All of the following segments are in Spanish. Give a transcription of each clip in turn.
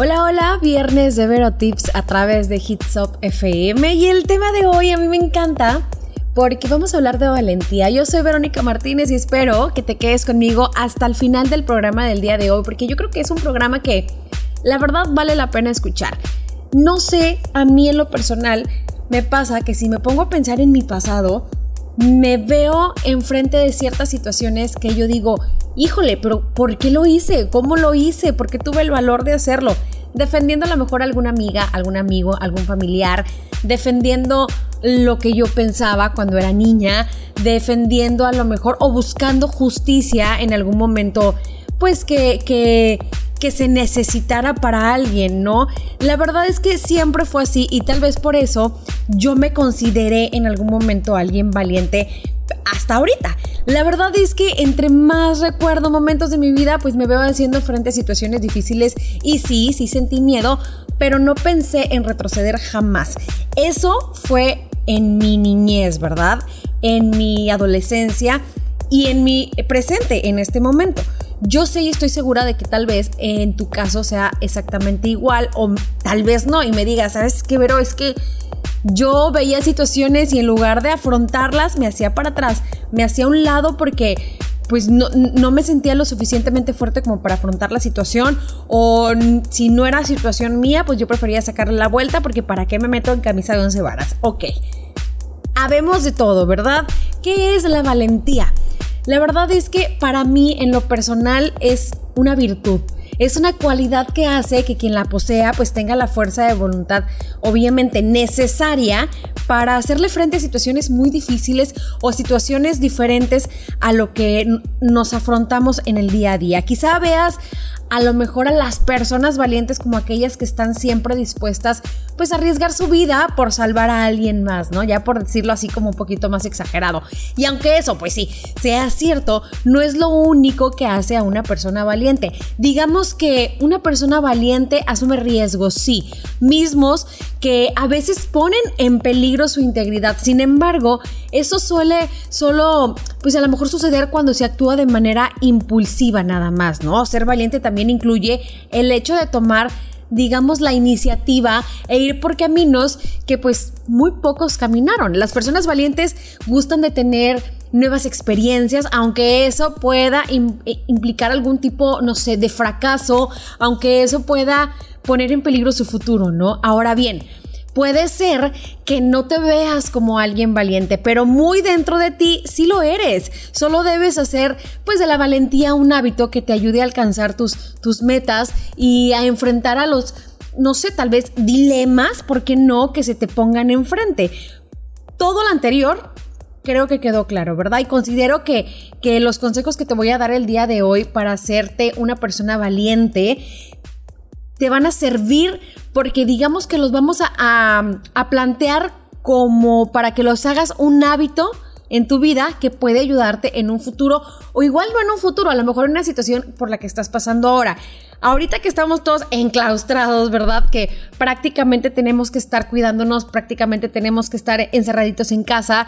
Hola, hola, viernes de Vero Tips a través de Hitsop FM y el tema de hoy a mí me encanta porque vamos a hablar de valentía. Yo soy Verónica Martínez y espero que te quedes conmigo hasta el final del programa del día de hoy porque yo creo que es un programa que la verdad vale la pena escuchar. No sé, a mí en lo personal me pasa que si me pongo a pensar en mi pasado, me veo enfrente de ciertas situaciones que yo digo, híjole, pero ¿por qué lo hice? ¿Cómo lo hice? ¿Por qué tuve el valor de hacerlo? Defendiendo a lo mejor a alguna amiga, algún amigo, algún familiar, defendiendo lo que yo pensaba cuando era niña, defendiendo a lo mejor o buscando justicia en algún momento, pues que, que que se necesitara para alguien, ¿no? La verdad es que siempre fue así y tal vez por eso yo me consideré en algún momento alguien valiente hasta ahorita. La verdad es que entre más recuerdo momentos de mi vida, pues me veo haciendo frente a situaciones difíciles y sí, sí sentí miedo, pero no pensé en retroceder jamás. Eso fue en mi niñez, ¿verdad? En mi adolescencia y en mi presente en este momento. Yo sé y estoy segura de que tal vez en tu caso sea exactamente igual o tal vez no y me digas, ¿sabes qué, Vero? Es que yo veía situaciones y en lugar de afrontarlas me hacía para atrás, me hacía a un lado porque pues no, no, me sentía lo suficientemente fuerte como para afrontar la situación o si no era situación mía, pues yo prefería sacarle la vuelta porque para qué me meto en camisa de once varas. Ok, habemos de todo, ¿verdad? ¿Qué es la valentía? La verdad es que para mí en lo personal es una virtud. Es una cualidad que hace que quien la posea pues tenga la fuerza de voluntad obviamente necesaria para hacerle frente a situaciones muy difíciles o situaciones diferentes a lo que nos afrontamos en el día a día. Quizá veas a lo mejor a las personas valientes como aquellas que están siempre dispuestas pues a arriesgar su vida por salvar a alguien más, ¿no? Ya por decirlo así como un poquito más exagerado. Y aunque eso, pues sí, sea cierto, no es lo único que hace a una persona valiente. Digamos que una persona valiente asume riesgos, sí, mismos que a veces ponen en peligro su integridad. Sin embargo, eso suele solo, pues a lo mejor suceder cuando se actúa de manera impulsiva nada más, ¿no? Ser valiente también incluye el hecho de tomar digamos, la iniciativa e ir por caminos que pues muy pocos caminaron. Las personas valientes gustan de tener nuevas experiencias, aunque eso pueda eh, implicar algún tipo, no sé, de fracaso, aunque eso pueda poner en peligro su futuro, ¿no? Ahora bien, Puede ser que no te veas como alguien valiente, pero muy dentro de ti sí lo eres. Solo debes hacer pues de la valentía un hábito que te ayude a alcanzar tus, tus metas y a enfrentar a los, no sé, tal vez dilemas, ¿por qué no? Que se te pongan enfrente. Todo lo anterior creo que quedó claro, ¿verdad? Y considero que, que los consejos que te voy a dar el día de hoy para hacerte una persona valiente te van a servir porque digamos que los vamos a, plantear como para que los hagas un hábito en tu vida que puede ayudarte en un futuro o igual no en un futuro, a lo mejor en una situación por la que estás pasando ahora. Ahorita que estamos todos enclaustrados, ¿verdad? Que prácticamente tenemos que estar cuidándonos, prácticamente tenemos que estar encerraditos en casa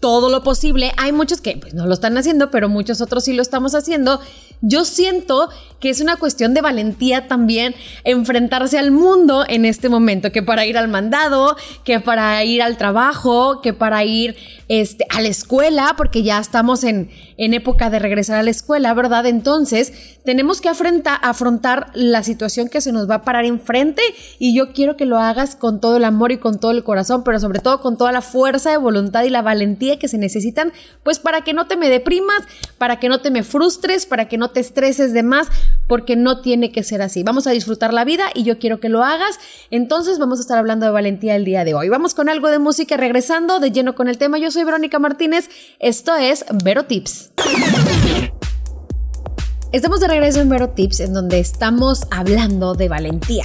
todo lo posible. Hay muchos que pues, no lo están haciendo, pero muchos otros sí lo estamos haciendo. Yo siento que es una cuestión de valentía también enfrentarse al mundo en este momento, que para ir al mandado, que para ir al trabajo, que para ir este, a la escuela, porque ya estamos en, en época de regresar a la escuela, ¿verdad? Entonces, tenemos que afrontar, afrontar la situación que se nos va a parar enfrente y yo quiero que lo hagas con todo el amor y con todo el corazón, pero sobre todo con toda la fuerza de voluntad y la valentía que se necesitan, pues para que no te me deprimas, para que no te me frustres, para que no te estreses de más, porque no tiene que ser así. Vamos a disfrutar la vida y yo quiero que lo hagas. Entonces vamos a estar hablando de valentía el día de hoy. Vamos con algo de música regresando de lleno con el tema. Yo soy Verónica Martínez. Esto es Vero Tips. Estamos de regreso en Vero Tips, en donde estamos hablando de valentía.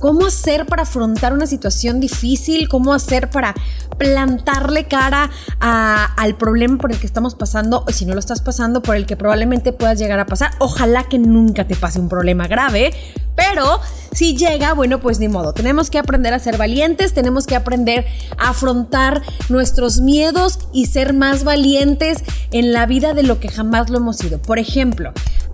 ¿Cómo hacer para afrontar una situación difícil? ¿Cómo hacer para plantarle cara al problema por el que estamos pasando? O si no lo estás pasando, por el que probablemente puedas llegar a pasar. Ojalá que nunca te pase un problema grave, pero si llega, bueno, pues ni modo. Tenemos que aprender a ser valientes, tenemos que aprender a afrontar nuestros miedos y ser más valientes en la vida de lo que jamás lo hemos sido. Por ejemplo,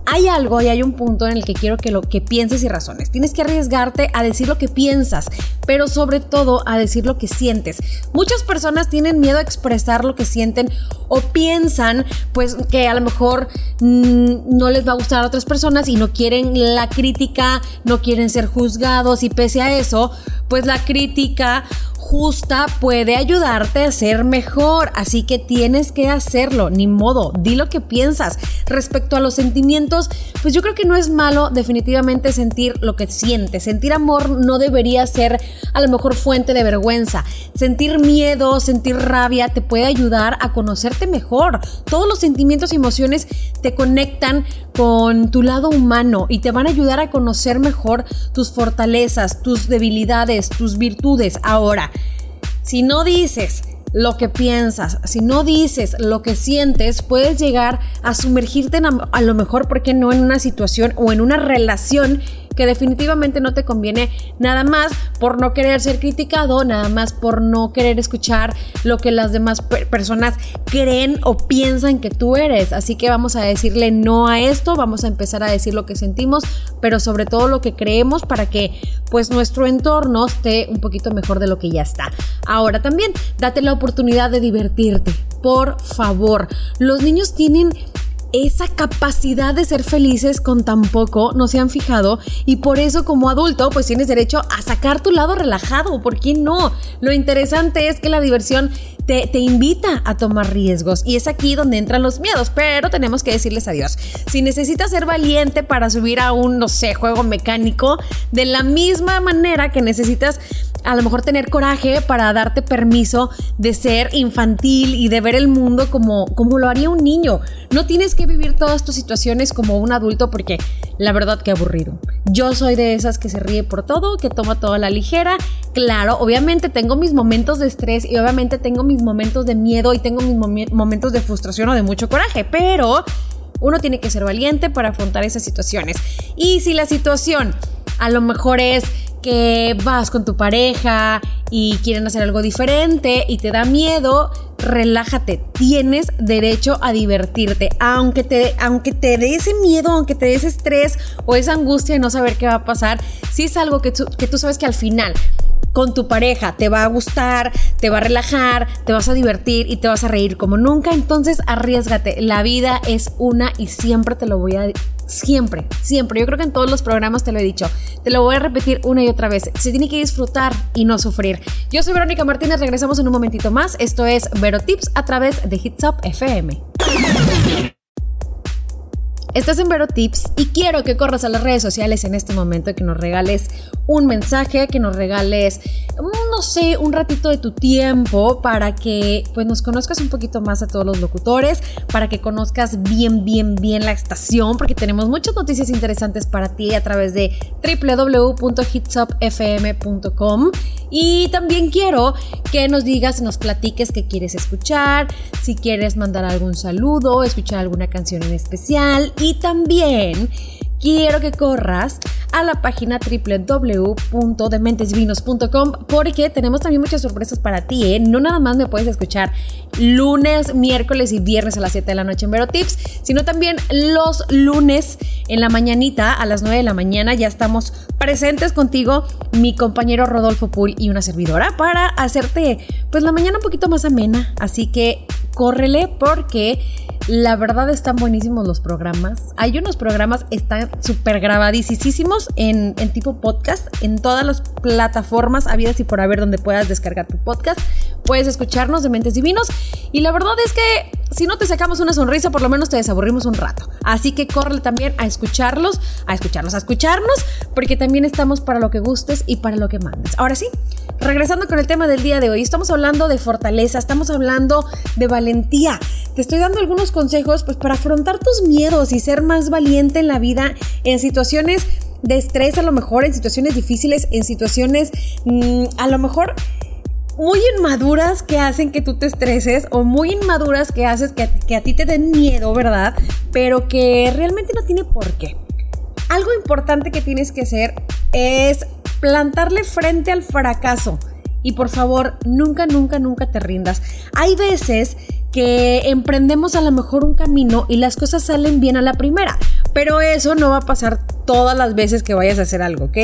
hay algo y hay un punto en el que quiero que lo que pienses y razones. Tienes que arriesgarte a decir lo que piensas, pero sobre todo a decir lo que sientes. Muchas personas tienen miedo a expresar lo que sienten o piensan pues que a lo mejor mm, no les va a gustar a otras personas y no quieren la crítica, no quieren ser juzgados y pese a eso, pues la crítica justa puede ayudarte a ser mejor, así que tienes que hacerlo, ni modo, di lo que piensas. Respecto a los sentimientos, pues yo creo que no es malo definitivamente sentir lo que sientes. Sentir amor no debería ser a lo mejor fuente de vergüenza. Sentir miedo, sentir rabia te puede ayudar a conocerte mejor. Todos los sentimientos y emociones te conectan con tu lado humano y te van a ayudar a conocer mejor tus fortalezas, tus debilidades, tus virtudes. Ahora, si no dices lo que piensas, si no dices lo que sientes, puedes llegar a sumergirte a, lo mejor, ¿por qué no?, en una situación o en una relación que definitivamente no te conviene nada más por no querer ser criticado, nada más por no querer escuchar lo que las demás personas creen o piensan que tú eres. Así que vamos a decirle no a esto, vamos a empezar a decir lo que sentimos, pero sobre todo lo que creemos para que pues nuestro entorno esté un poquito mejor de lo que ya está. Ahora también, date la oportunidad de divertirte. Por favor, los niños tienen esa capacidad de ser felices con tan poco, no se han fijado, y por eso como adulto pues tienes derecho a sacar tu lado relajado, ¿por qué no? Lo interesante es que la diversión te, invita a tomar riesgos y es aquí donde entran los miedos, pero tenemos que decirles adiós. Si necesitas ser valiente para subir a un, no sé, juego mecánico, de la misma manera que necesitas a lo mejor tener coraje para darte permiso de ser infantil y de ver el mundo como, como lo haría un niño. No tienes que vivir todas tus situaciones como un adulto porque la verdad que aburrido. Yo soy de esas que se ríe por todo, que toma todo a la ligera. Claro, obviamente tengo mis momentos de estrés y obviamente tengo mis momentos de miedo y tengo mis momentos de frustración o de mucho coraje, pero uno tiene que ser valiente para afrontar esas situaciones. Y si la situación a lo mejor es que vas con tu pareja y quieren hacer algo diferente y te da miedo, relájate. Tienes derecho a divertirte. Aunque te, aunque te dé ese miedo, aunque te dé ese estrés o esa angustia de no saber qué va a pasar, si es algo que que tú sabes que al final con tu pareja te va a gustar, te va a relajar, te vas a divertir y te vas a reír como nunca, entonces arriesgate. La vida es una y siempre te lo voy a siempre, siempre. Yo creo que en todos los programas te lo he dicho. Te lo voy a repetir una y otra vez. Se tiene que disfrutar y no sufrir. Yo soy Verónica Martínez, regresamos en un momentito más. Esto es Vero Tips a través de Hits Up FM. Estás en Vero Tips y quiero que corras a las redes sociales en este momento, que nos regales un mensaje, que nos regales, mm, no sé, un ratito de tu tiempo para que pues nos conozcas un poquito más a todos los locutores, para que conozcas bien, bien, bien la estación, porque tenemos muchas noticias interesantes para ti a través de www.hitsupfm.com y también quiero que nos digas, nos platiques qué quieres escuchar, si quieres mandar algún saludo, escuchar alguna canción en especial y también quiero que corras a la página www.dementesvinos.com porque tenemos también muchas sorpresas para ti, ¿eh? No nada más me puedes escuchar lunes, miércoles y viernes a las 7 de la noche en Vero Tips, sino también los lunes en la mañanita a las 9 de la mañana ya estamos presentes contigo, mi compañero Rodolfo Pool y una servidora para hacerte pues la mañana un poquito más amena, así que córrele porque la verdad están buenísimos los programas. Hay unos programas, están súper grabadísimos en, en tipo podcast, en todas las plataformas habidas y por haber donde puedas descargar tu podcast. Puedes escucharnos de Mentes Divinos. Y la verdad es que si no te sacamos una sonrisa, por lo menos te desaburrimos un rato. Así que corre también a escucharlos, a escucharlos, a escucharnos, porque también estamos para lo que gustes y para lo que mandes. Ahora sí, regresando con el tema del día de hoy, estamos hablando de fortaleza, estamos hablando de valentía. Te estoy dando algunos consejos pues para afrontar tus miedos y ser más valiente en la vida en situaciones de estrés a lo mejor, en situaciones difíciles, en situaciones mm, a lo mejor muy inmaduras que hacen que tú te estreses o muy inmaduras que haces que, que a ti te den miedo, ¿verdad? Pero que realmente no tiene por qué. Algo importante que tienes que hacer es plantarle frente al fracaso. Y por favor, nunca, nunca, nunca te rindas. Hay veces que emprendemos a lo mejor un camino y las cosas salen bien a la primera, Pero eso no va a pasar todas las veces que vayas a hacer algo, ¿ok?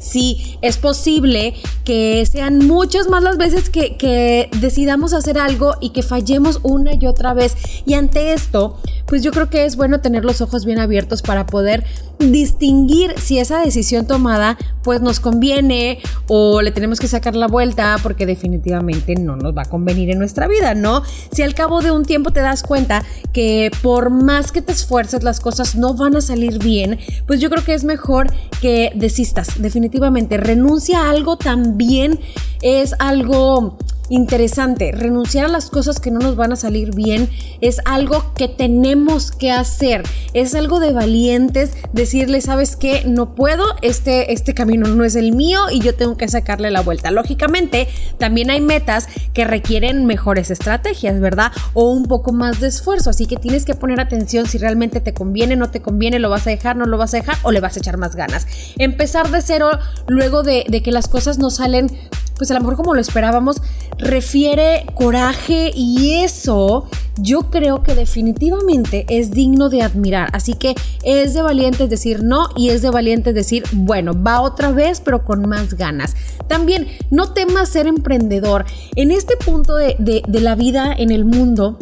Sí, es posible que sean muchas más las veces que, decidamos hacer algo y que fallemos una y otra vez. Y ante esto, pues yo creo que es bueno tener los ojos bien abiertos para poder distinguir si esa decisión tomada pues nos conviene o le tenemos que sacar la vuelta porque definitivamente no nos va a convenir en nuestra vida, ¿no? Si al cabo de un tiempo te das cuenta que por más que te esfuerces las cosas no van a salir bien, pues yo creo que es mejor que desistas, definitivamente. Renuncia a algo también es algo interesante. Renunciar a las cosas que no nos van a salir bien es algo que tenemos que hacer. Es algo de valientes decirle, ¿sabes qué? No puedo, este, este camino no es el mío y yo tengo que sacarle la vuelta. Lógicamente, también hay metas que requieren mejores estrategias, ¿verdad? O un poco más de esfuerzo. Así que tienes que poner atención si realmente te conviene, no te conviene, lo vas a dejar, no lo vas a dejar o le vas a echar más ganas. Empezar de cero luego de, de que las cosas no salen pues a lo mejor como lo esperábamos, refiere coraje y eso yo creo que definitivamente es digno de admirar. Así que es de valientes decir no y es de valientes decir, bueno, va otra vez pero con más ganas. También no temas ser emprendedor. En este punto de, de la vida en el mundo,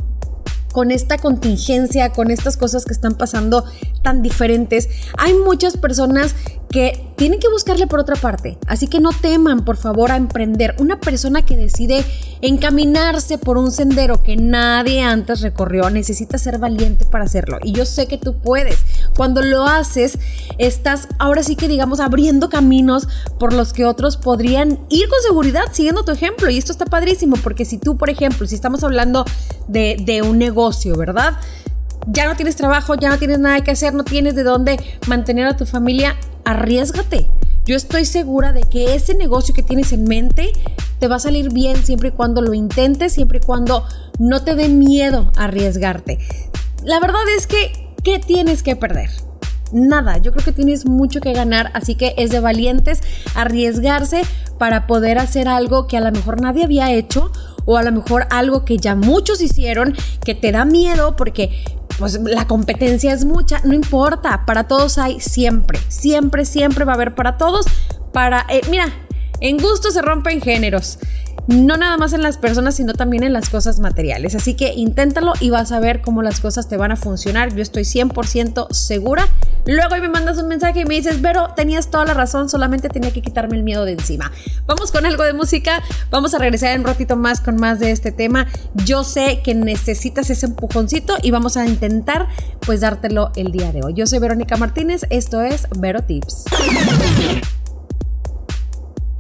con esta contingencia, con estas cosas que están pasando tan diferentes, hay muchas personas que tienen que buscarle por otra parte. Así que no teman, por favor, a emprender. Una persona que decide encaminarse por un sendero que nadie antes recorrió necesita ser valiente para hacerlo. Y yo sé que tú puedes. Cuando lo haces, estás ahora sí que digamos abriendo caminos por los que otros podrían ir con seguridad siguiendo tu ejemplo. Y esto está padrísimo porque si tú, por ejemplo, si estamos hablando de, de un negocio, ¿verdad? ya no tienes trabajo, ya no tienes nada que hacer, no tienes de dónde mantener a tu familia, arriesgate. Yo estoy segura de que ese negocio que tienes en mente te va a salir bien siempre y cuando lo intentes, siempre y cuando no te dé miedo arriesgarte. La verdad es que, ¿qué tienes que perder? Nada, yo creo que tienes mucho que ganar, así que es de valientes arriesgarse para poder hacer algo que a lo mejor nadie había hecho o a lo mejor algo que ya muchos hicieron, que te da miedo porque pues la competencia es mucha, no importa, para todos hay siempre, siempre, siempre va a haber para todos, para, eh, mira, en gusto se rompen géneros. No nada más en las personas, sino también en las cosas materiales. Así que inténtalo y vas a ver cómo las cosas te van a funcionar. Yo estoy 100% segura. Luego me mandas un mensaje y me dices, Vero, tenías toda la razón, solamente tenía que quitarme el miedo de encima. Vamos con algo de música. Vamos a regresar en un ratito más con más de este tema. Yo sé que necesitas ese empujoncito y vamos a intentar pues dártelo el día de hoy. Yo soy Verónica Martínez. Esto es Vero Tips.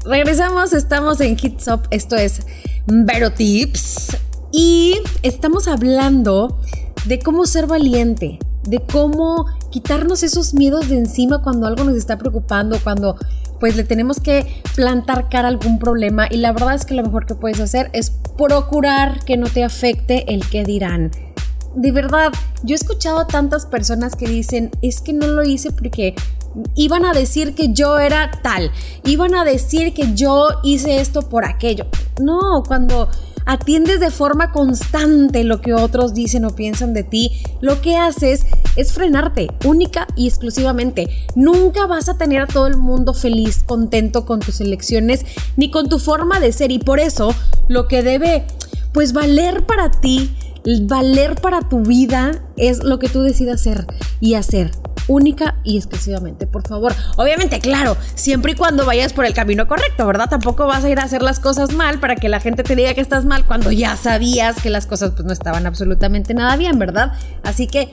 Regresamos, estamos en Hits Up, esto es Vero Tips y estamos hablando de cómo ser valiente, de cómo quitarnos esos miedos de encima cuando algo nos está preocupando, cuando pues le tenemos que plantar cara a algún problema y la verdad es que lo mejor que puedes hacer es procurar que no te afecte el que dirán. De verdad, yo he escuchado a tantas personas que dicen, es que no lo hice porque iban a decir que yo era tal, iban a decir que yo hice esto por aquello. No, cuando atiendes de forma constante lo que otros dicen o piensan de ti, lo que haces es frenarte única y exclusivamente. Nunca vas a tener a todo el mundo feliz, contento con tus elecciones ni con tu forma de ser y por eso lo que debe pues valer para ti, valer para tu vida es lo que tú decidas hacer y hacer única y exclusivamente, por favor. Obviamente, claro, siempre y cuando vayas por el camino correcto, ¿verdad? Tampoco vas a ir a hacer las cosas mal para que la gente te diga que estás mal cuando ya sabías que las cosas pues no estaban absolutamente nada bien, ¿verdad? Así que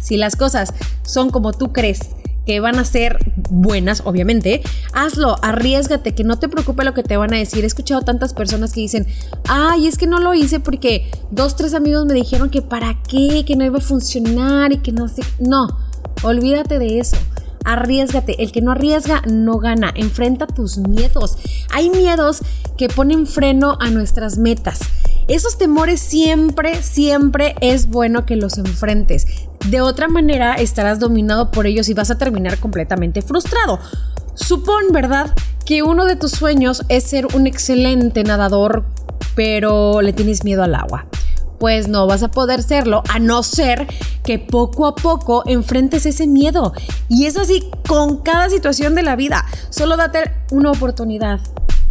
si las cosas son como tú crees que van a ser buenas, obviamente, hazlo, arriesgate, que no te preocupe lo que te van a decir. He escuchado tantas personas que dicen, ay, es que no lo hice porque dos, tres amigos me dijeron que para qué, que no iba a funcionar y que no sé. No, Olvídate de eso. Arriesgate. El que no arriesga no gana. Enfrenta tus miedos. Hay miedos que ponen freno a nuestras metas. Esos temores siempre, siempre es bueno que los enfrentes. De otra manera estarás dominado por ellos y vas a terminar completamente frustrado. Supón, ¿verdad? Que uno de tus sueños es ser un excelente nadador, pero le tienes miedo al agua. Pues no vas a poder serlo a no ser que poco a poco enfrentes ese miedo. Y es así con cada situación de la vida. Solo date una oportunidad.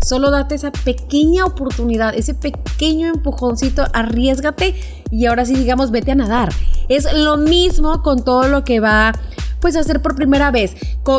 Solo date esa pequeña oportunidad, ese pequeño empujoncito, arriesgate y ahora sí digamos vete a nadar. Es lo mismo con todo lo que va pues hacer por primera vez,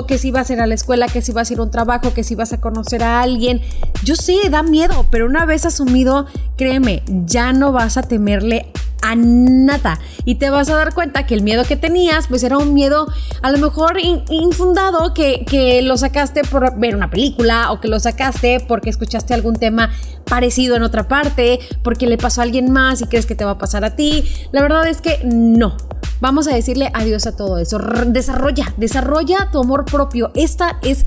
que si vas a ir a la escuela, que si vas a ir a un trabajo, que si vas a conocer a alguien. Yo sé, da miedo, pero una vez asumido, créeme, ya no vas a temerle a nada. Y te vas a dar cuenta que el miedo que tenías, pues era un miedo a lo mejor infundado, que, que lo sacaste por ver una película o que lo sacaste porque escuchaste algún tema parecido en otra parte, porque le pasó a alguien más y crees que te va a pasar a ti. La verdad es que no. Vamos a decirle adiós a todo eso. Desarrolla, desarrolla tu amor propio. Esta es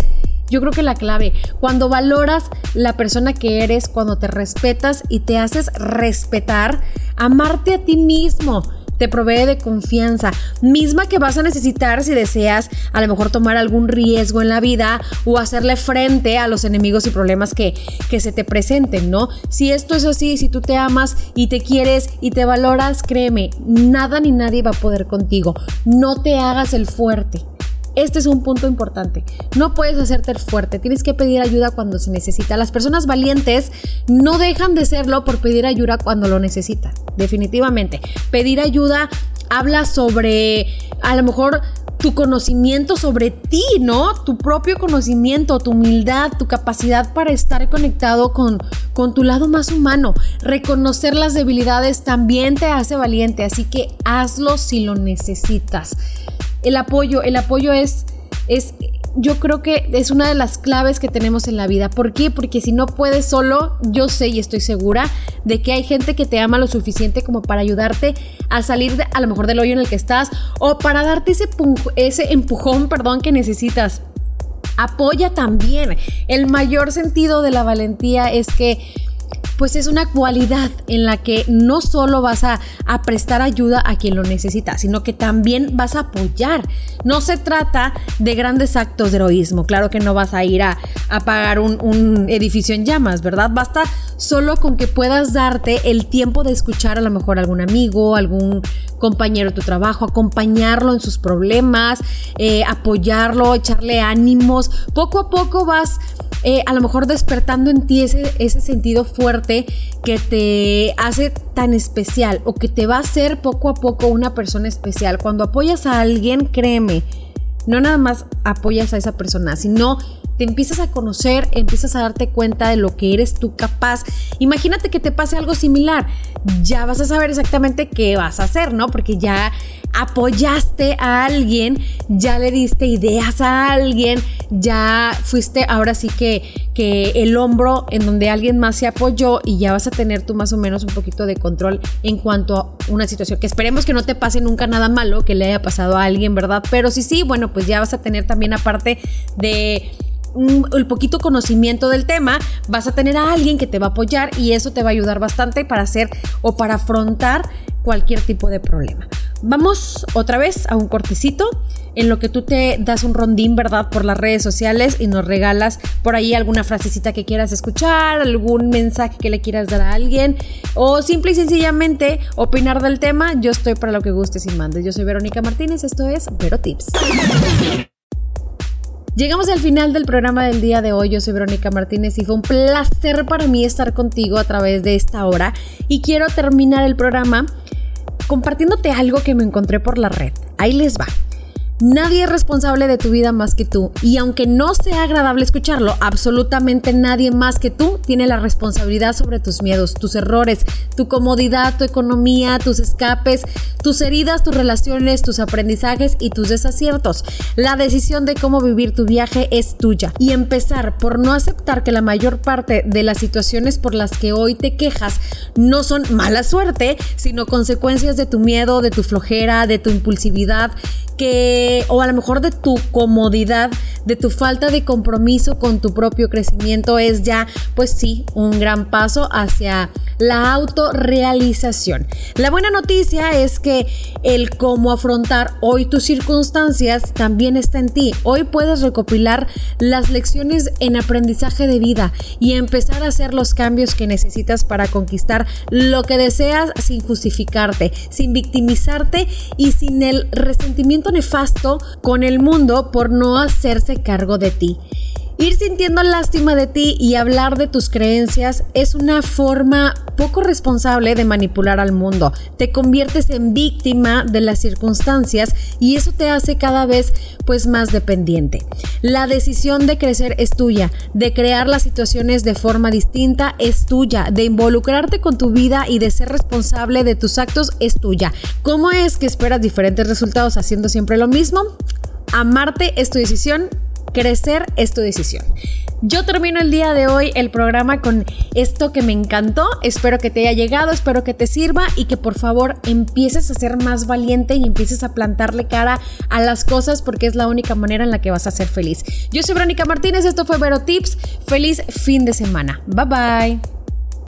yo creo que la clave, cuando valoras la persona que eres, cuando te respetas y te haces respetar, amarte a ti mismo te provee de confianza, misma que vas a necesitar si deseas a lo mejor tomar algún riesgo en la vida o hacerle frente a los enemigos y problemas que, que se te presenten, ¿no? Si esto es así, si tú te amas y te quieres y te valoras, créeme, nada ni nadie va a poder contigo. No te hagas el fuerte. Este es un punto importante. No puedes hacerte fuerte, tienes que pedir ayuda cuando se necesita. Las personas valientes no dejan de serlo por pedir ayuda cuando lo necesitan. Definitivamente. Pedir ayuda habla sobre a lo mejor tu conocimiento sobre ti, ¿no? Tu propio conocimiento, tu humildad, tu capacidad para estar conectado con, con tu lado más humano. Reconocer las debilidades también te hace valiente, así que hazlo si lo necesitas el apoyo, el apoyo es, es, yo creo que es una de las claves que tenemos en la vida. ¿Por qué? Porque si no puedes solo, yo sé y estoy segura de que hay gente que te ama lo suficiente como para ayudarte a salir de, a lo mejor del hoyo en el que estás o para darte ese, ese empujón, perdón, que necesitas. Apoya también. El mayor sentido de la valentía es que pues es una cualidad en la que no solo vas a, prestar ayuda a quien lo necesita, sino que también vas a apoyar. No se trata de grandes actos de heroísmo. Claro que no vas a ir a apagar un, edificio en llamas, ¿verdad? Basta solo con que puedas darte el tiempo de escuchar a lo mejor a algún amigo, algún compañero de tu trabajo, acompañarlo en sus problemas, eh, apoyarlo, echarle ánimos. Poco a poco vas eh, a lo mejor despertando en ti ese sentido fuerte que te hace tan especial o que te va a hacer poco a poco una persona especial. Cuando apoyas a alguien, créeme, no nada más apoyas a esa persona, sino te empiezas a conocer, empiezas a darte cuenta de lo que eres tú capaz. Imagínate que te pase algo similar, ya vas a saber exactamente qué vas a hacer, ¿no? Porque ya apoyaste a alguien, ya le diste ideas a alguien, ya fuiste ahora sí que, que el hombro en donde alguien más se apoyó y ya vas a tener tú más o menos un poquito de control en cuanto a una situación que esperemos que no te pase nunca nada malo que le haya pasado a alguien, ¿verdad? Pero sí, sí, bueno, pues ya vas a tener también aparte de el poquito conocimiento del tema, vas a tener a alguien que te va a apoyar y eso te va a ayudar bastante para hacer o para afrontar cualquier tipo de problema. Vamos otra vez a un cortecito en lo que tú te das un rondín, ¿verdad? Por las redes sociales y nos regalas por ahí alguna frasecita que quieras escuchar, algún mensaje que le quieras dar a alguien o simple y sencillamente opinar del tema. Yo estoy para lo que gustes y mandes. Yo soy Verónica Martínez, esto es Vero Tips. Llegamos al final del programa del día de hoy. Yo soy Verónica Martínez y fue un placer para mí estar contigo a través de esta hora. Y quiero terminar el programa compartiéndote algo que me encontré por la red. Ahí les va. Nadie es responsable de tu vida más que tú. Y aunque no sea agradable escucharlo, absolutamente nadie más que tú tiene la responsabilidad sobre tus miedos, tus errores, tu comodidad, tu economía, tus escapes, tus heridas, tus relaciones, tus aprendizajes y tus desaciertos. La decisión de cómo vivir tu viaje es tuya. Y empezar por no aceptar que la mayor parte de las situaciones por las que hoy te quejas no son mala suerte, sino consecuencias de tu miedo, de tu flojera, de tu impulsividad, que o a lo mejor de tu comodidad, de tu falta de compromiso con tu propio crecimiento, es ya, pues sí, un gran paso hacia la autorrealización. La buena noticia es que el cómo afrontar hoy tus circunstancias también está en ti. Hoy puedes recopilar las lecciones en aprendizaje de vida y empezar a hacer los cambios que necesitas para conquistar lo que deseas sin justificarte, sin victimizarte y sin el resentimiento nefasto con el mundo por no hacerse cargo de ti. Ir sintiendo lástima de ti y hablar de tus creencias es una forma poco responsable de manipular al mundo. Te conviertes en víctima de las circunstancias y eso te hace cada vez pues más dependiente. La decisión de crecer es tuya, de crear las situaciones de forma distinta es tuya, de involucrarte con tu vida y de ser responsable de tus actos es tuya. ¿Cómo es que esperas diferentes resultados haciendo siempre lo mismo? Amarte es tu decisión Crecer es tu decisión. Yo termino el día de hoy el programa con esto que me encantó. Espero que te haya llegado, espero que te sirva y que por favor empieces a ser más valiente y empieces a plantarle cara a las cosas porque es la única manera en la que vas a ser feliz. Yo soy Verónica Martínez, esto fue Vero Tips. Feliz fin de semana. Bye bye.